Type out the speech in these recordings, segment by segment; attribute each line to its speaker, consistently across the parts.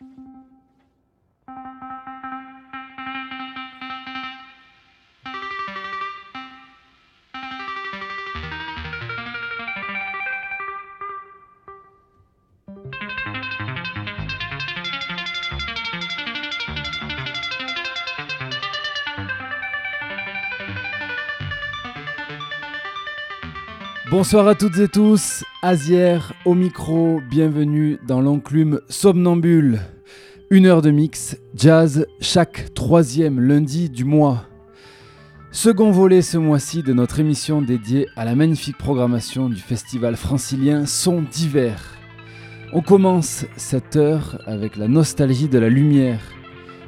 Speaker 1: Thank you. Bonsoir à toutes et tous, Azière au micro, bienvenue dans l'enclume somnambule. Une heure de mix, jazz, chaque troisième lundi du mois. Second volet ce mois-ci de notre émission dédiée à la magnifique programmation du festival francilien Son d'hiver. On commence cette heure avec la nostalgie de la lumière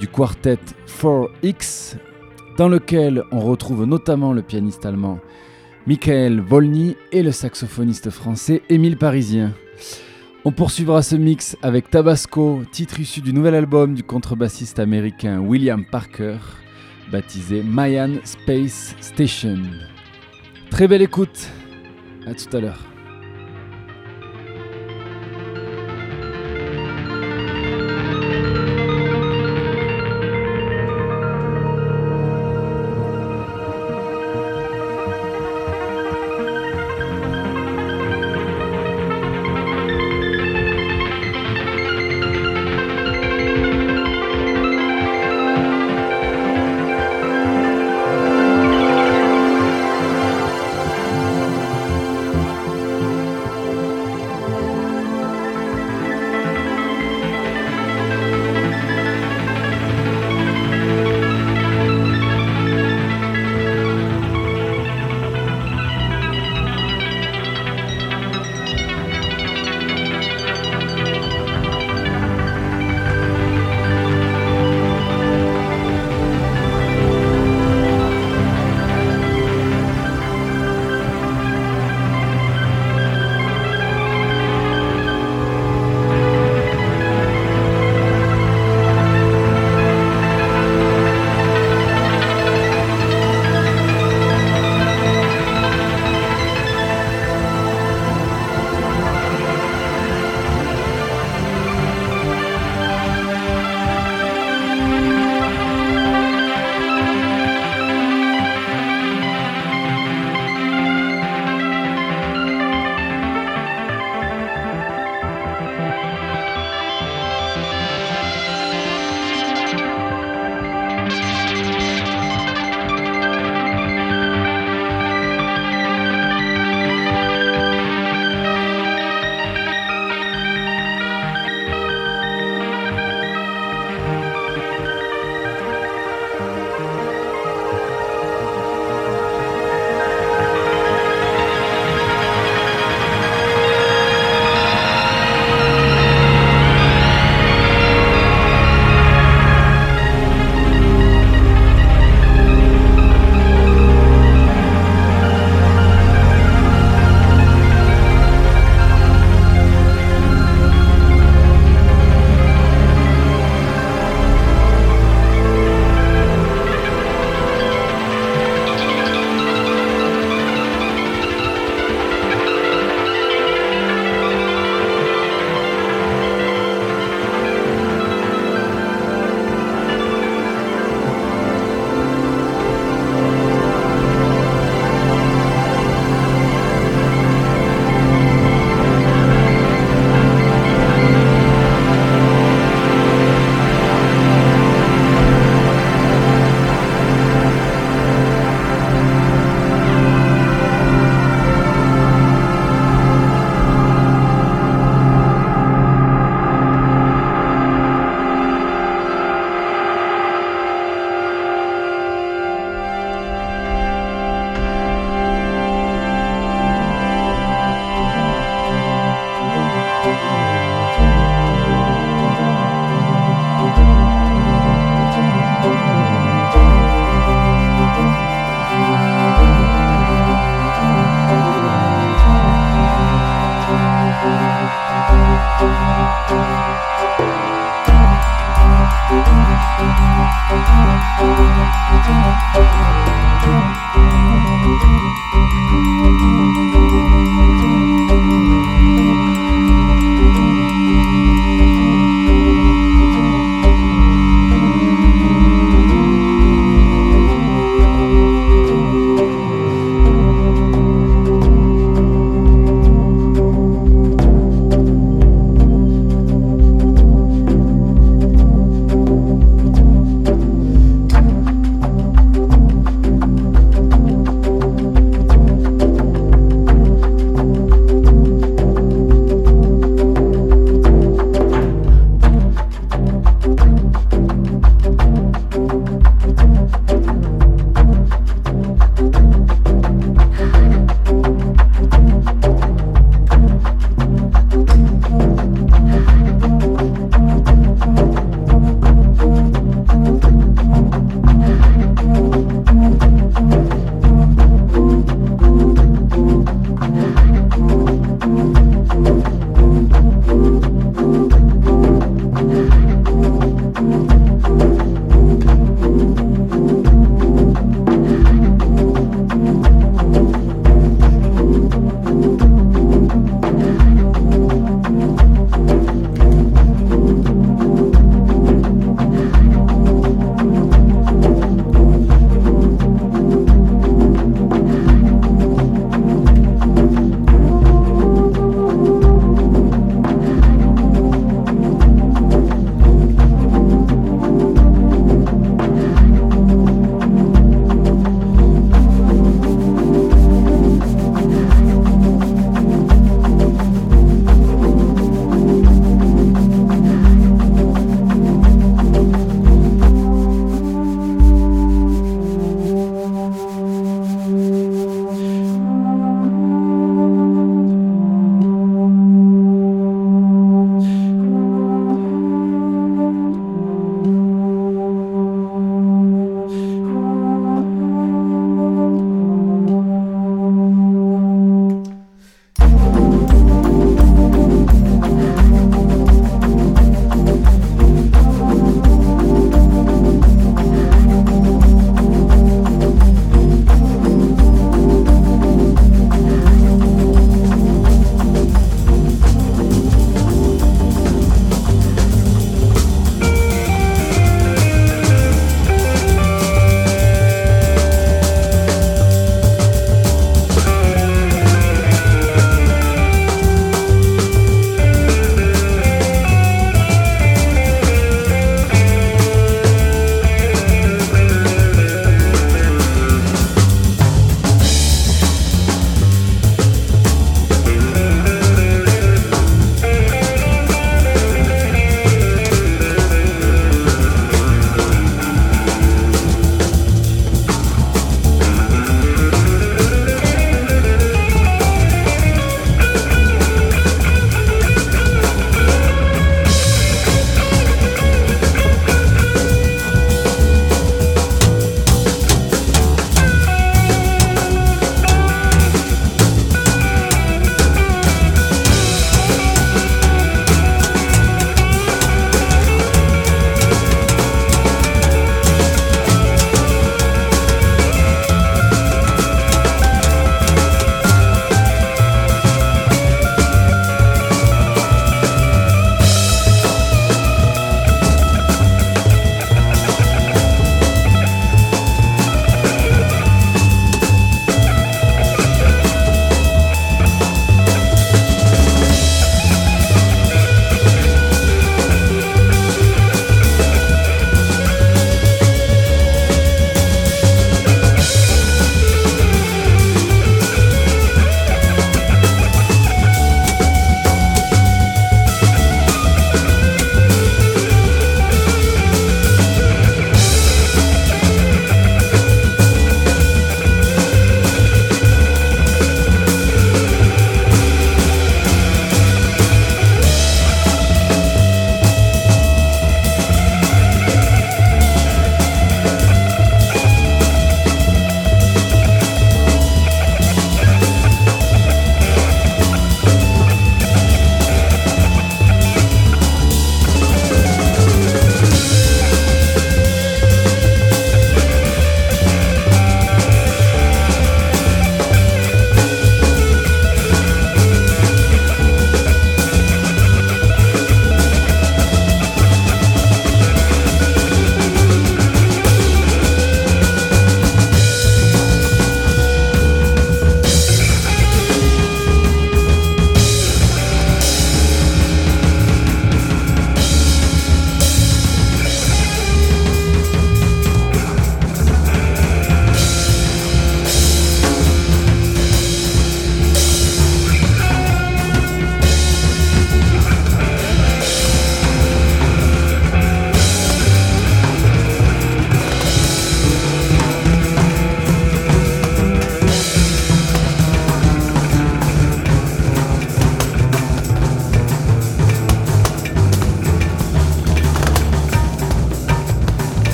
Speaker 1: du quartet 4X, dans lequel on retrouve notamment le pianiste allemand Michael Volny et le saxophoniste français Émile Parisien. On poursuivra ce mix avec Tabasco, titre issu du nouvel album du contrebassiste américain William Parker, baptisé Mayan Space Station. Très belle écoute, à tout à l'heure.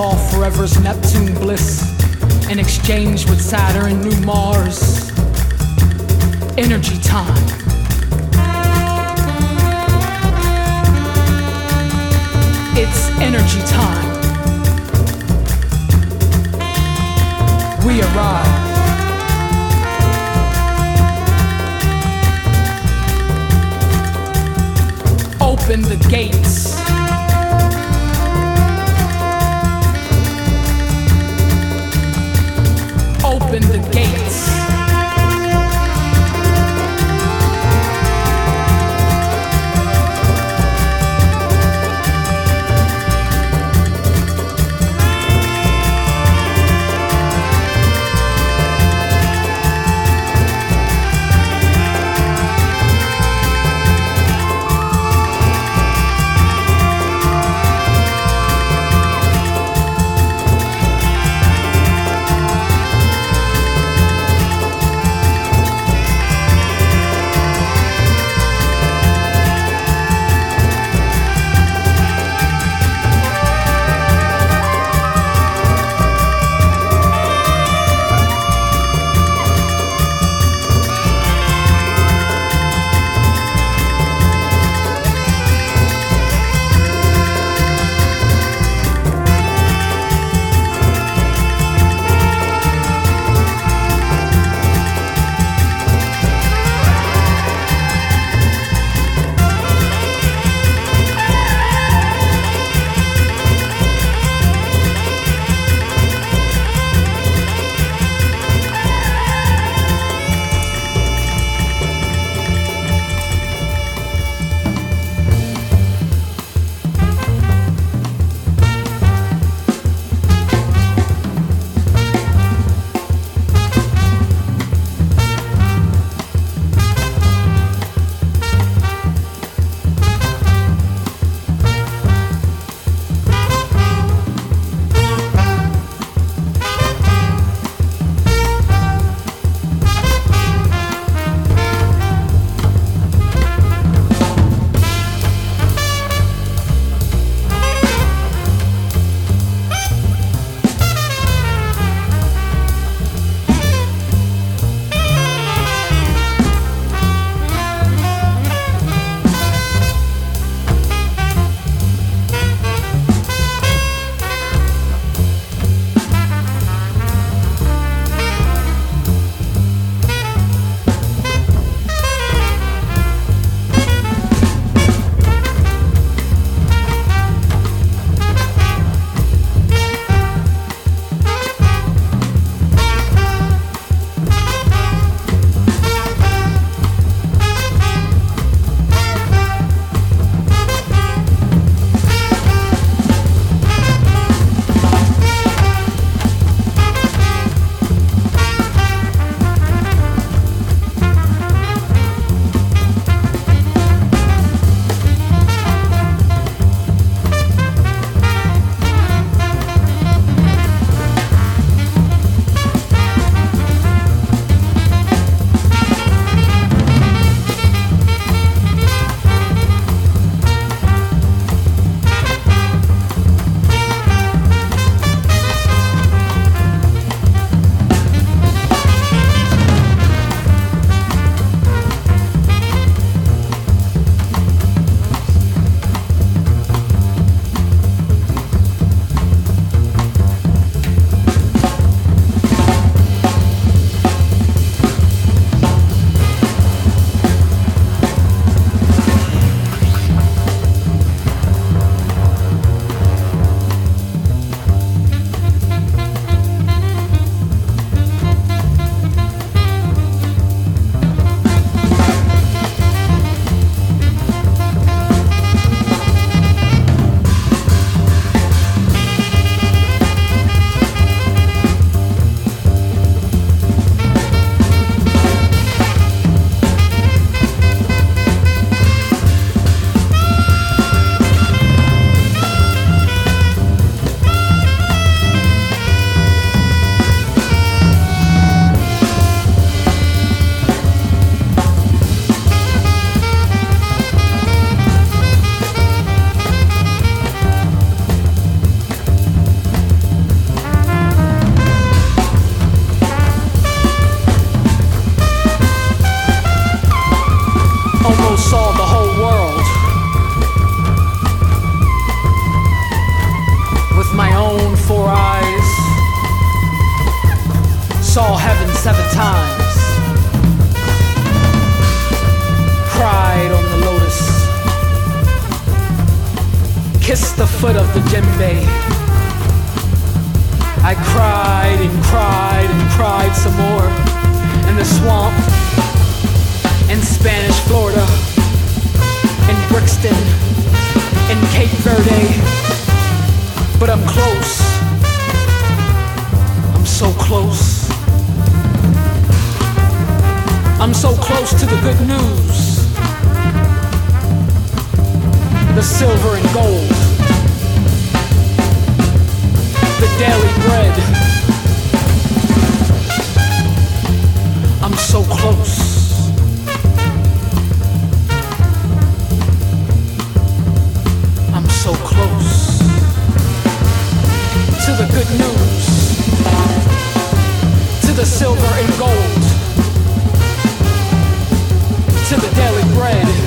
Speaker 2: all forever's Neptune bliss in exchange with Saturn, new Mars, energy time. It's energy time. We arrive. Open the gates. open the saw heaven seven times, cried on the lotus, kissed the foot of the djembe. I cried and cried and cried some more in the swamp, in Spanish Florida, in Brixton, in Cape Verde. But I'm close, I'm so close. I'm so close to the good news. The silver and gold. The daily bread. I'm so close. I'm so close to the good news, to the silver and gold, bread.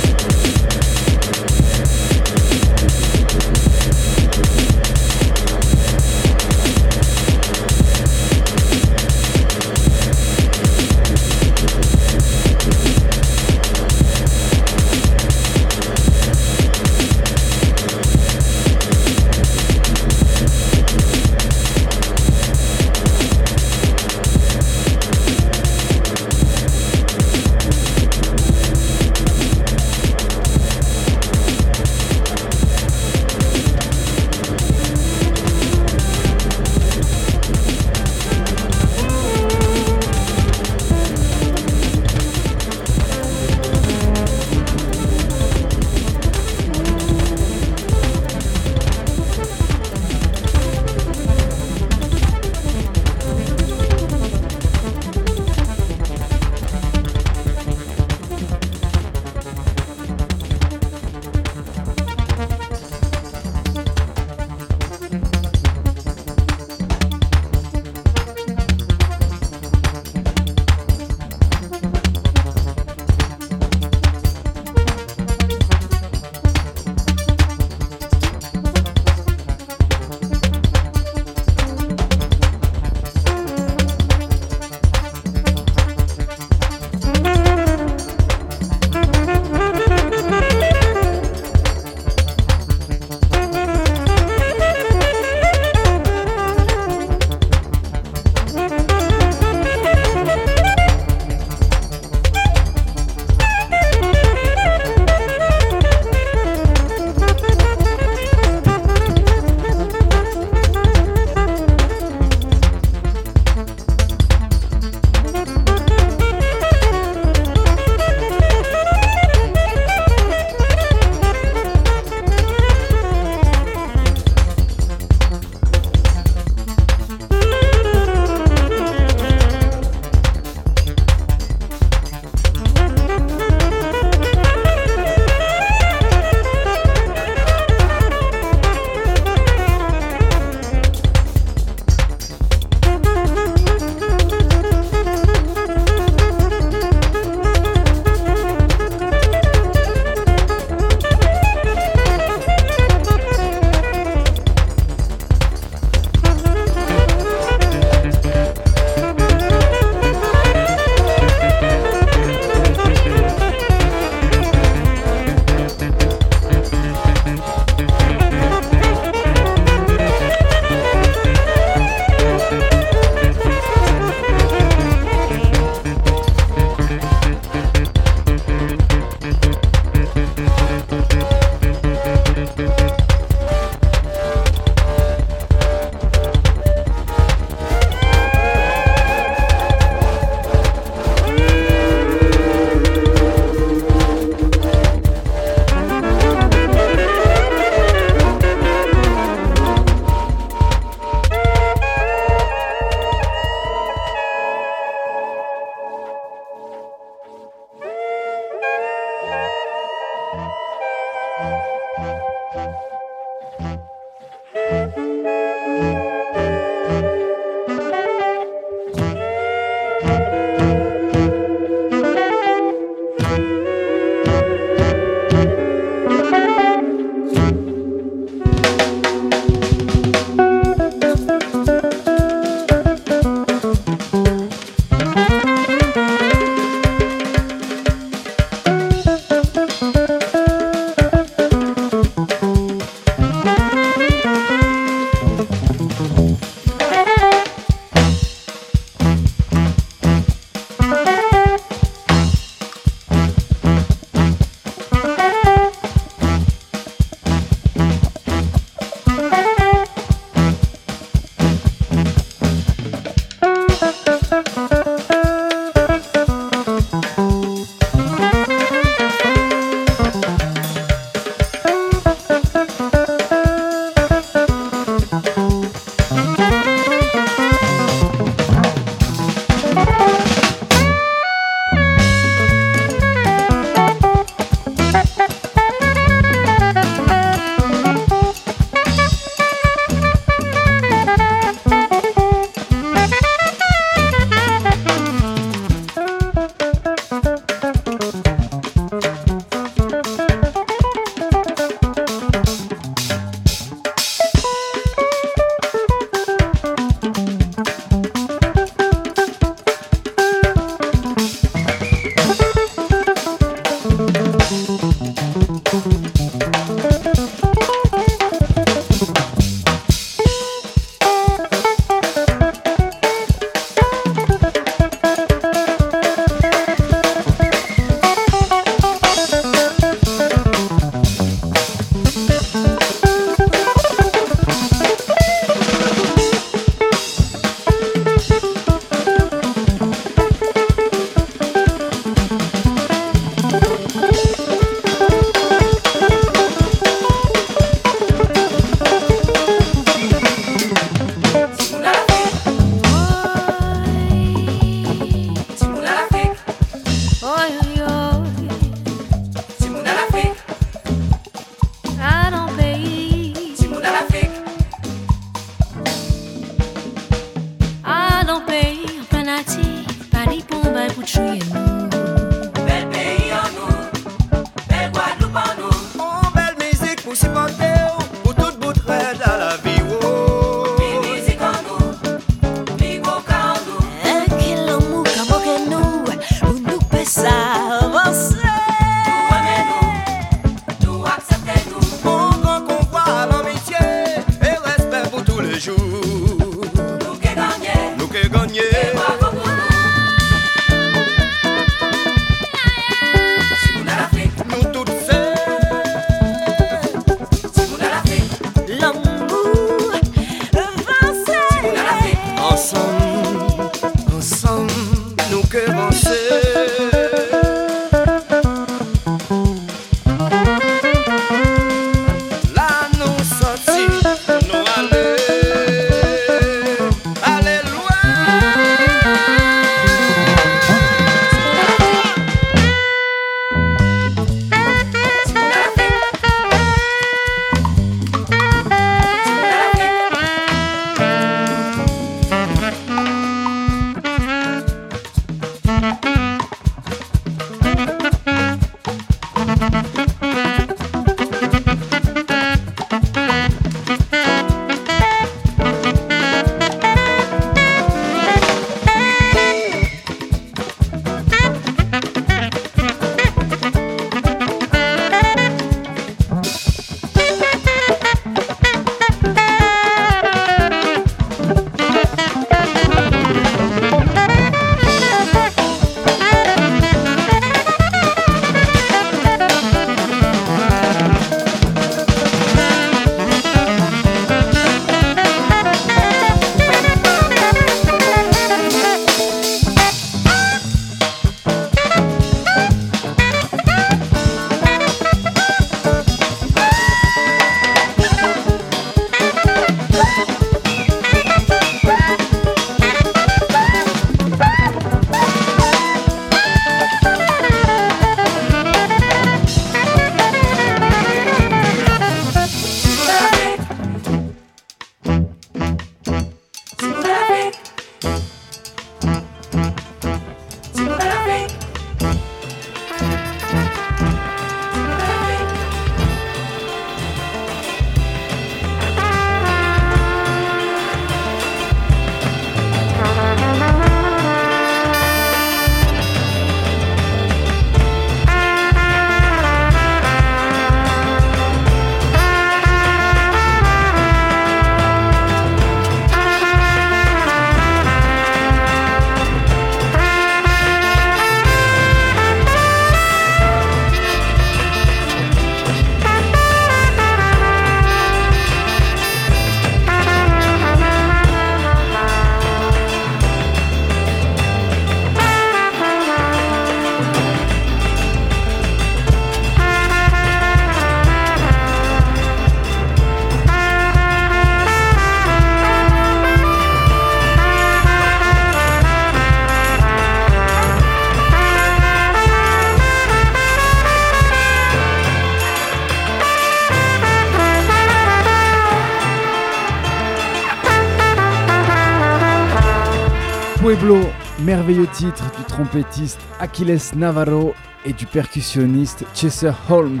Speaker 1: Merveilleux titre du trompettiste Achilles Navarro et du percussionniste Chester Holmes.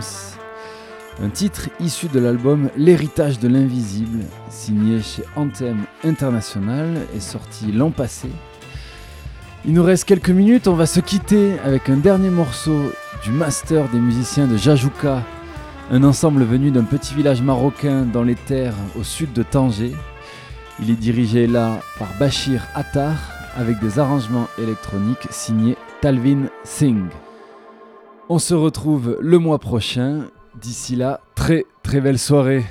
Speaker 1: Un titre issu de l'album L'héritage de l'invisible, signé chez Anthem International et sorti l'an passé. Il nous reste quelques minutes, on va se quitter avec un dernier morceau du master des musiciens de Jajouka, un ensemble venu d'un petit village marocain dans les terres au sud de Tanger. Il est dirigé là par Bachir Attar avec des arrangements électroniques signés Talvin Singh. On se retrouve le mois prochain. D'ici là, très très belle soirée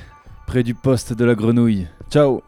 Speaker 1: près du poste de la grenouille. Ciao